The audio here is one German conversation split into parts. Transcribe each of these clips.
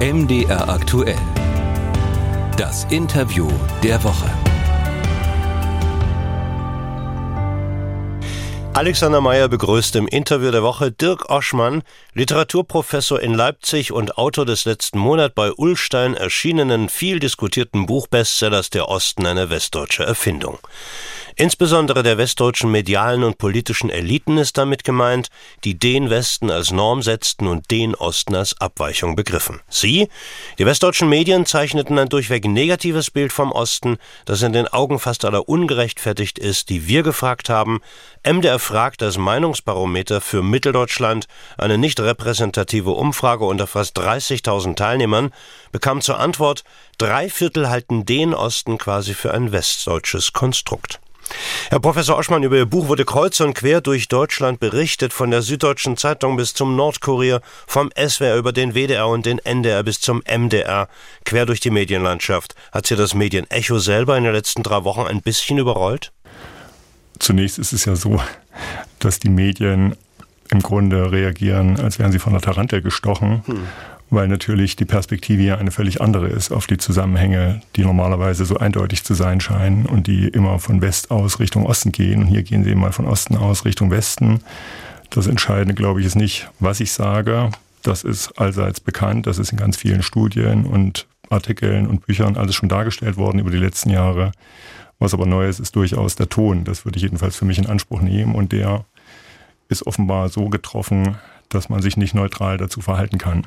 MDR aktuell. Das Interview der Woche. Alexander Meyer begrüßt im Interview der Woche Dirk Oschmann, Literaturprofessor in Leipzig und Autor des letzten Monat bei Ullstein erschienenen viel diskutierten Buchbestsellers Der Osten eine westdeutsche Erfindung. Insbesondere der westdeutschen medialen und politischen Eliten ist damit gemeint, die den Westen als Norm setzten und den Osten als Abweichung begriffen. Sie, die westdeutschen Medien, zeichneten ein durchweg negatives Bild vom Osten, das in den Augen fast aller ungerechtfertigt ist, die wir gefragt haben. MDR fragt das Meinungsbarometer für Mitteldeutschland, eine nicht repräsentative Umfrage unter fast 30.000 Teilnehmern, bekam zur Antwort, drei Viertel halten den Osten quasi für ein westdeutsches Konstrukt. Herr Professor Oschmann, über Ihr Buch wurde kreuz und quer durch Deutschland berichtet, von der Süddeutschen Zeitung bis zum Nordkurier, vom SWR über den WDR und den NDR bis zum MDR, quer durch die Medienlandschaft. Hat Sie das Medienecho selber in den letzten drei Wochen ein bisschen überrollt? Zunächst ist es ja so, dass die Medien im Grunde reagieren, als wären sie von der Tarantel gestochen. Hm weil natürlich die Perspektive ja eine völlig andere ist auf die Zusammenhänge, die normalerweise so eindeutig zu sein scheinen und die immer von West aus Richtung Osten gehen. Und hier gehen sie mal von Osten aus Richtung Westen. Das Entscheidende, glaube ich, ist nicht, was ich sage. Das ist allseits bekannt. Das ist in ganz vielen Studien und Artikeln und Büchern alles schon dargestellt worden über die letzten Jahre. Was aber neu ist, ist durchaus der Ton. Das würde ich jedenfalls für mich in Anspruch nehmen. Und der ist offenbar so getroffen, dass man sich nicht neutral dazu verhalten kann.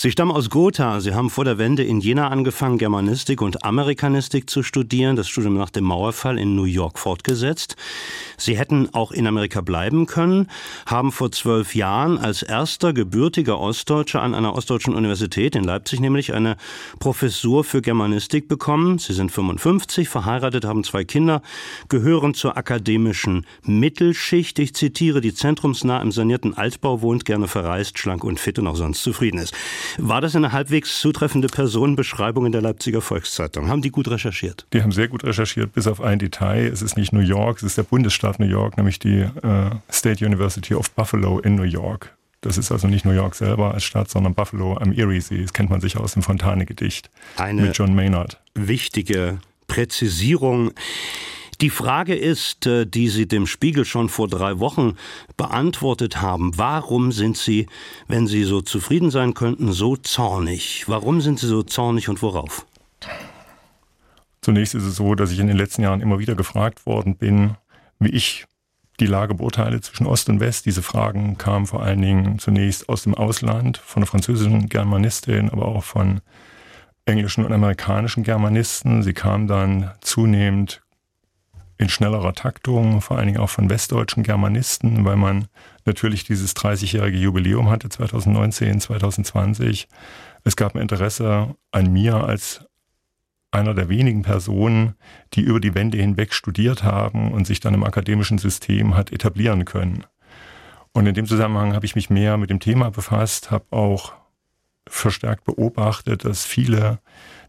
Sie stammen aus Gotha. Sie haben vor der Wende in Jena angefangen, Germanistik und Amerikanistik zu studieren, das Studium nach dem Mauerfall in New York fortgesetzt. Sie hätten auch in Amerika bleiben können, haben vor zwölf Jahren als erster gebürtiger Ostdeutscher an einer ostdeutschen Universität, in Leipzig nämlich, eine Professur für Germanistik bekommen. Sie sind 55, verheiratet, haben zwei Kinder, gehören zur akademischen Mittelschicht. Ich zitiere, die zentrumsnah im sanierten Altbau wohnt, gerne verreist, schlank und fit und auch sonst zufrieden ist. War das eine halbwegs zutreffende Personenbeschreibung in der Leipziger Volkszeitung? Haben die gut recherchiert? Die haben sehr gut recherchiert, bis auf ein Detail. Es ist nicht New York, es ist der Bundesstaat New York, nämlich die äh, State University of Buffalo in New York. Das ist also nicht New York selber als Stadt, sondern Buffalo am Eriesee. Das kennt man sicher aus dem Fontane-Gedicht mit John Maynard. Wichtige Präzisierung. Die Frage ist, äh, die Sie dem Spiegel schon vor drei Wochen beantwortet haben. Warum sind Sie, wenn Sie so zufrieden sein könnten, so zornig? Warum sind Sie so zornig und worauf? Zunächst ist es so, dass ich in den letzten Jahren immer wieder gefragt worden bin, wie ich die Lage beurteile zwischen Ost und West. Diese Fragen kamen vor allen Dingen zunächst aus dem Ausland, von der französischen Germanistin, aber auch von englischen und amerikanischen Germanisten. Sie kamen dann zunehmend in schnellerer Taktung, vor allen Dingen auch von westdeutschen Germanisten, weil man natürlich dieses 30-jährige Jubiläum hatte 2019, 2020. Es gab ein Interesse an mir als einer der wenigen Personen, die über die Wende hinweg studiert haben und sich dann im akademischen System hat etablieren können. Und in dem Zusammenhang habe ich mich mehr mit dem Thema befasst, habe auch verstärkt beobachtet, dass viele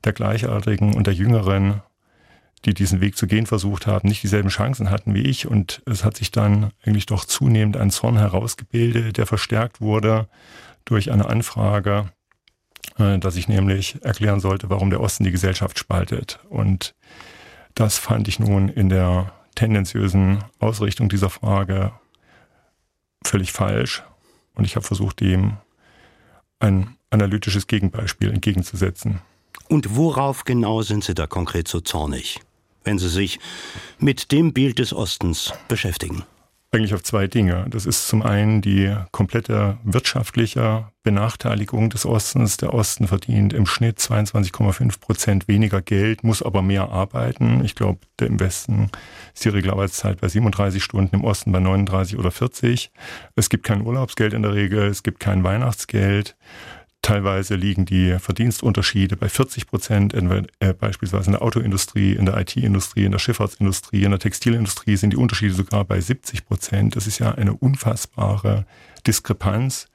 der Gleichaltrigen und der Jüngeren die diesen Weg zu gehen versucht haben, nicht dieselben Chancen hatten wie ich. Und es hat sich dann eigentlich doch zunehmend ein Zorn herausgebildet, der verstärkt wurde durch eine Anfrage, äh, dass ich nämlich erklären sollte, warum der Osten die Gesellschaft spaltet. Und das fand ich nun in der tendenziösen Ausrichtung dieser Frage völlig falsch. Und ich habe versucht, dem ein analytisches Gegenbeispiel entgegenzusetzen. Und worauf genau sind Sie da konkret so zornig? Wenn Sie sich mit dem Bild des Ostens beschäftigen? Eigentlich auf zwei Dinge. Das ist zum einen die komplette wirtschaftliche Benachteiligung des Ostens. Der Osten verdient im Schnitt 22,5 Prozent weniger Geld, muss aber mehr arbeiten. Ich glaube, im Westen ist die Regelarbeitszeit bei 37 Stunden, im Osten bei 39 oder 40. Es gibt kein Urlaubsgeld in der Regel, es gibt kein Weihnachtsgeld. Teilweise liegen die Verdienstunterschiede bei 40 Prozent, äh, beispielsweise in der Autoindustrie, in der IT-Industrie, in der Schifffahrtsindustrie, in der Textilindustrie sind die Unterschiede sogar bei 70 Prozent. Das ist ja eine unfassbare Diskrepanz,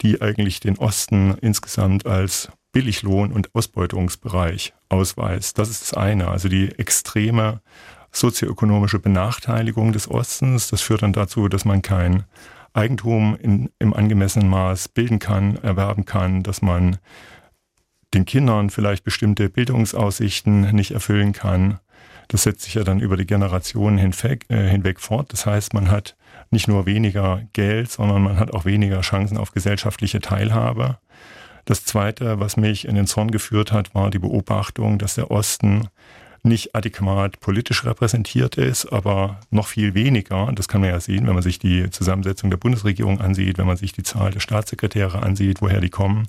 die eigentlich den Osten insgesamt als Billiglohn- und Ausbeutungsbereich ausweist. Das ist das eine, also die extreme sozioökonomische Benachteiligung des Ostens. Das führt dann dazu, dass man kein Eigentum in, im angemessenen Maß bilden kann, erwerben kann, dass man den Kindern vielleicht bestimmte Bildungsaussichten nicht erfüllen kann. Das setzt sich ja dann über die Generationen hinweg, äh, hinweg fort. Das heißt, man hat nicht nur weniger Geld, sondern man hat auch weniger Chancen auf gesellschaftliche Teilhabe. Das Zweite, was mich in den Zorn geführt hat, war die Beobachtung, dass der Osten nicht adäquat politisch repräsentiert ist, aber noch viel weniger, das kann man ja sehen, wenn man sich die Zusammensetzung der Bundesregierung ansieht, wenn man sich die Zahl der Staatssekretäre ansieht, woher die kommen,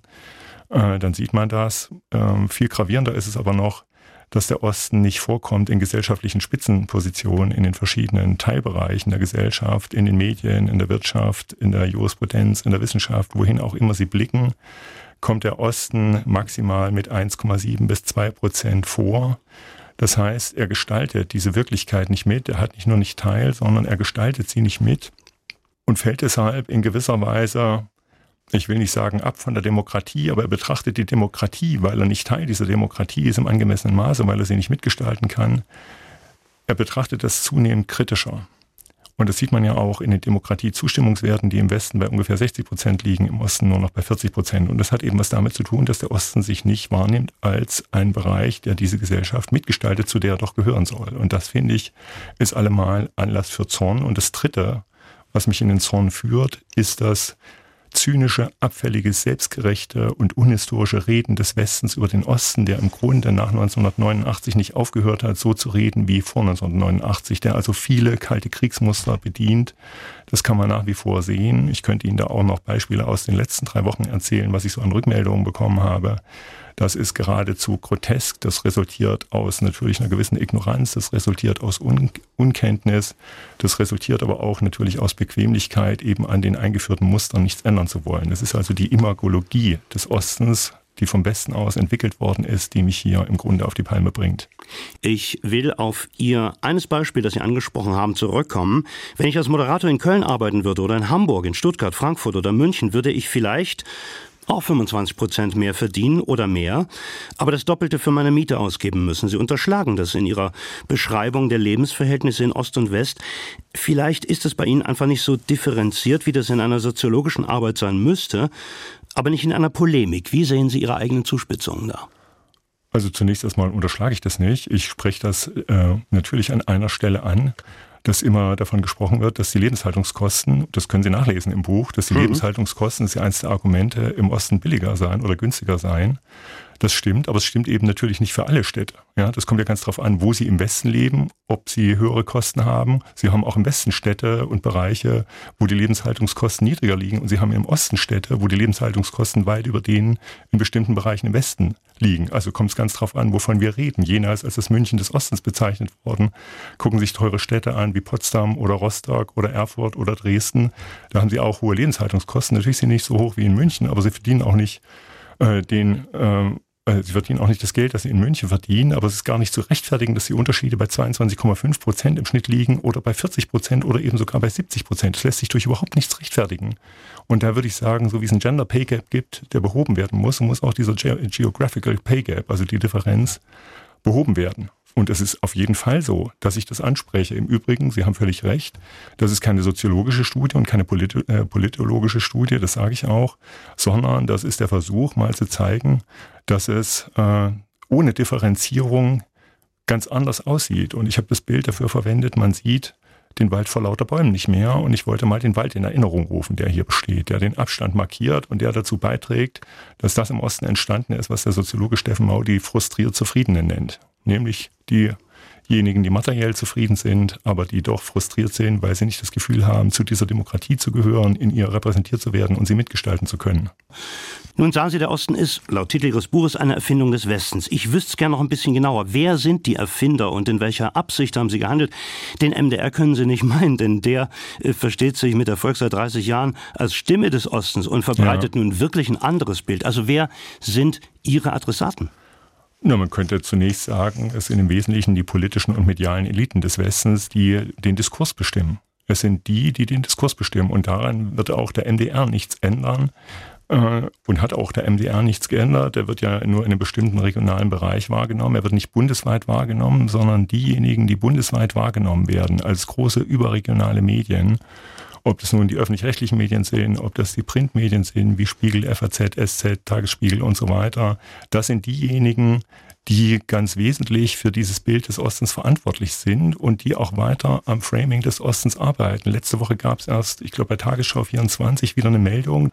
äh, dann sieht man das. Ähm, viel gravierender ist es aber noch, dass der Osten nicht vorkommt in gesellschaftlichen Spitzenpositionen in den verschiedenen Teilbereichen der Gesellschaft, in den Medien, in der Wirtschaft, in der Jurisprudenz, in der Wissenschaft, wohin auch immer sie blicken, kommt der Osten maximal mit 1,7 bis 2 Prozent vor. Das heißt, er gestaltet diese Wirklichkeit nicht mit, er hat nicht nur nicht teil, sondern er gestaltet sie nicht mit und fällt deshalb in gewisser Weise ich will nicht sagen ab von der Demokratie, aber er betrachtet die Demokratie, weil er nicht Teil dieser Demokratie ist im angemessenen Maße, weil er sie nicht mitgestalten kann. Er betrachtet das zunehmend kritischer. Und das sieht man ja auch in den Demokratiezustimmungswerten, die im Westen bei ungefähr 60 Prozent liegen, im Osten nur noch bei 40 Prozent. Und das hat eben was damit zu tun, dass der Osten sich nicht wahrnimmt als ein Bereich, der diese Gesellschaft mitgestaltet, zu der er doch gehören soll. Und das finde ich, ist allemal Anlass für Zorn. Und das Dritte, was mich in den Zorn führt, ist das zynische, abfällige, selbstgerechte und unhistorische Reden des Westens über den Osten, der im Grunde nach 1989 nicht aufgehört hat, so zu reden wie vor 1989, der also viele kalte Kriegsmuster bedient. Das kann man nach wie vor sehen. Ich könnte Ihnen da auch noch Beispiele aus den letzten drei Wochen erzählen, was ich so an Rückmeldungen bekommen habe. Das ist geradezu grotesk. Das resultiert aus natürlich einer gewissen Ignoranz. Das resultiert aus Un Unkenntnis. Das resultiert aber auch natürlich aus Bequemlichkeit, eben an den eingeführten Mustern nichts ändern zu wollen. Das ist also die Imagologie des Ostens, die vom Westen aus entwickelt worden ist, die mich hier im Grunde auf die Palme bringt. Ich will auf Ihr eines Beispiel, das Sie angesprochen haben, zurückkommen. Wenn ich als Moderator in Köln arbeiten würde oder in Hamburg, in Stuttgart, Frankfurt oder München, würde ich vielleicht auch 25 Prozent mehr verdienen oder mehr, aber das Doppelte für meine Miete ausgeben müssen. Sie unterschlagen das in Ihrer Beschreibung der Lebensverhältnisse in Ost und West. Vielleicht ist es bei Ihnen einfach nicht so differenziert, wie das in einer soziologischen Arbeit sein müsste, aber nicht in einer Polemik. Wie sehen Sie Ihre eigenen Zuspitzungen da? Also zunächst erstmal unterschlage ich das nicht. Ich spreche das äh, natürlich an einer Stelle an, dass immer davon gesprochen wird, dass die Lebenshaltungskosten, das können Sie nachlesen im Buch, dass die mhm. Lebenshaltungskosten, das ist ja eines der Argumente, im Osten billiger sein oder günstiger sein. Das stimmt, aber es stimmt eben natürlich nicht für alle Städte. Ja, das kommt ja ganz darauf an, wo Sie im Westen leben, ob Sie höhere Kosten haben. Sie haben auch im Westen Städte und Bereiche, wo die Lebenshaltungskosten niedriger liegen. Und Sie haben im Osten Städte, wo die Lebenshaltungskosten weit über denen in bestimmten Bereichen im Westen liegen. Also kommt es ganz darauf an, wovon wir reden. Jena ist als das München des Ostens bezeichnet worden. Gucken sich teure Städte an wie Potsdam oder Rostock oder Erfurt oder Dresden. Da haben Sie auch hohe Lebenshaltungskosten. Natürlich sind sie nicht so hoch wie in München, aber sie verdienen auch nicht äh, den äh, äh, sie verdienen auch nicht das Geld, das sie in München verdienen, aber es ist gar nicht zu rechtfertigen, dass die Unterschiede bei 22,5 Prozent im Schnitt liegen oder bei 40 Prozent oder eben sogar bei 70 Prozent. Das lässt sich durch überhaupt nichts rechtfertigen. Und da würde ich sagen, so wie es ein Gender Pay Gap gibt, der behoben werden muss, muss auch dieser Ge Geographical Pay Gap, also die Differenz, behoben werden. Und es ist auf jeden Fall so, dass ich das anspreche. Im Übrigen, Sie haben völlig recht, das ist keine soziologische Studie und keine polit äh, politologische Studie, das sage ich auch, sondern das ist der Versuch, mal zu zeigen, dass es äh, ohne Differenzierung ganz anders aussieht. Und ich habe das Bild dafür verwendet, man sieht den Wald vor lauter Bäumen nicht mehr. Und ich wollte mal den Wald in Erinnerung rufen, der hier besteht, der den Abstand markiert und der dazu beiträgt, dass das im Osten entstanden ist, was der Soziologe Steffen Mau die frustriert Zufriedene nennt nämlich diejenigen, die materiell zufrieden sind, aber die doch frustriert sind, weil sie nicht das Gefühl haben, zu dieser Demokratie zu gehören, in ihr repräsentiert zu werden und sie mitgestalten zu können. Nun sagen Sie, der Osten ist, laut Titel Ihres Buches, eine Erfindung des Westens. Ich wüsste es gerne noch ein bisschen genauer. Wer sind die Erfinder und in welcher Absicht haben sie gehandelt? Den MDR können Sie nicht meinen, denn der äh, versteht sich mit der Volk seit 30 Jahren als Stimme des Ostens und verbreitet ja. nun wirklich ein anderes Bild. Also wer sind Ihre Adressaten? Na, man könnte zunächst sagen, es sind im Wesentlichen die politischen und medialen Eliten des Westens, die den Diskurs bestimmen. Es sind die, die den Diskurs bestimmen. Und daran wird auch der MDR nichts ändern. Äh, und hat auch der MDR nichts geändert. Der wird ja nur in einem bestimmten regionalen Bereich wahrgenommen. Er wird nicht bundesweit wahrgenommen, sondern diejenigen, die bundesweit wahrgenommen werden als große überregionale Medien Ob das nun die öffentlich-rechtlichen Medien sind, ob das die Printmedien sind, wie Spiegel, FAZ, SZ, Tagesspiegel und so weiter. Das sind diejenigen, die ganz wesentlich für dieses Bild des Ostens verantwortlich sind und die auch weiter am Framing des Ostens arbeiten. Letzte Woche gab es erst, ich glaube bei Tagesschau 24 wieder eine Meldung,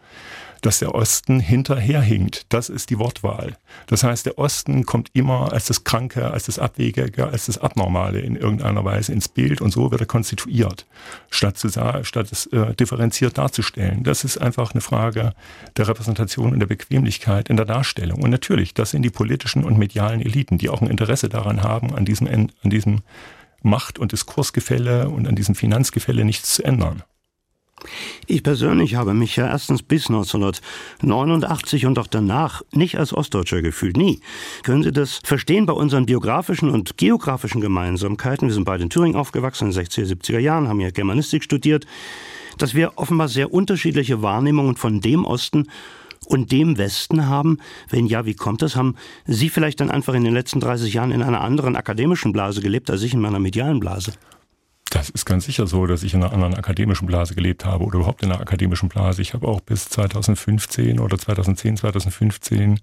dass der Osten hinterherhinkt. Das ist die Wortwahl. Das heißt, der Osten kommt immer als das Kranke, als das Abwegige, als das Abnormale in irgendeiner Weise ins Bild und so wird er konstituiert, statt, zu, statt es äh, differenziert darzustellen. Das ist einfach eine Frage der Repräsentation und der Bequemlichkeit in der Darstellung. Und natürlich, das sind die politischen und medialen Eliten, die auch ein Interesse daran haben, an diesem, an diesem Macht- und Diskursgefälle und an diesem Finanzgefälle nichts zu ändern. Ich persönlich habe mich ja erstens bis 1989 und auch danach nicht als Ostdeutscher gefühlt, nie. Können Sie das verstehen bei unseren biografischen und geografischen Gemeinsamkeiten? Wir sind beide in Thüringen aufgewachsen, in den 60er, 70er Jahren, haben ja Germanistik studiert, dass wir offenbar sehr unterschiedliche Wahrnehmungen von dem Osten und dem Westen haben? Wenn ja, wie kommt das? Haben Sie vielleicht dann einfach in den letzten 30 Jahren in einer anderen akademischen Blase gelebt als ich in meiner medialen Blase? Das ist ganz sicher so, dass ich in einer anderen akademischen Blase gelebt habe oder überhaupt in einer akademischen Blase. Ich habe auch bis 2015 oder 2010, 2015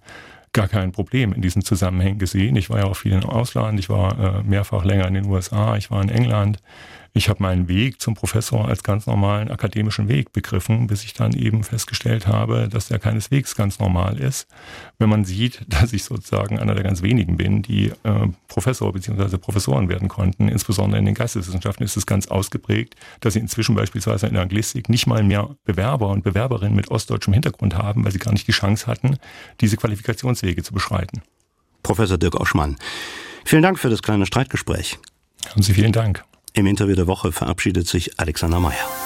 gar kein Problem in diesen Zusammenhängen gesehen. Ich war ja auch viel im Ausland, ich war äh, mehrfach länger in den USA, ich war in England. Ich habe meinen Weg zum Professor als ganz normalen akademischen Weg begriffen, bis ich dann eben festgestellt habe, dass der keineswegs ganz normal ist. Wenn man sieht, dass ich sozusagen einer der ganz wenigen bin, die äh, Professor bzw. Professoren werden konnten, insbesondere in den Geisteswissenschaften ist es ganz ausgeprägt, dass sie inzwischen beispielsweise in der Anglistik nicht mal mehr Bewerber und Bewerberinnen mit ostdeutschem Hintergrund haben, weil sie gar nicht die Chance hatten, diese Qualifikationswege zu beschreiten. Professor Dirk Oschmann, vielen Dank für das kleine Streitgespräch. Haben Sie vielen Dank. Im Interview der Woche verabschiedet sich Alexander Meyer.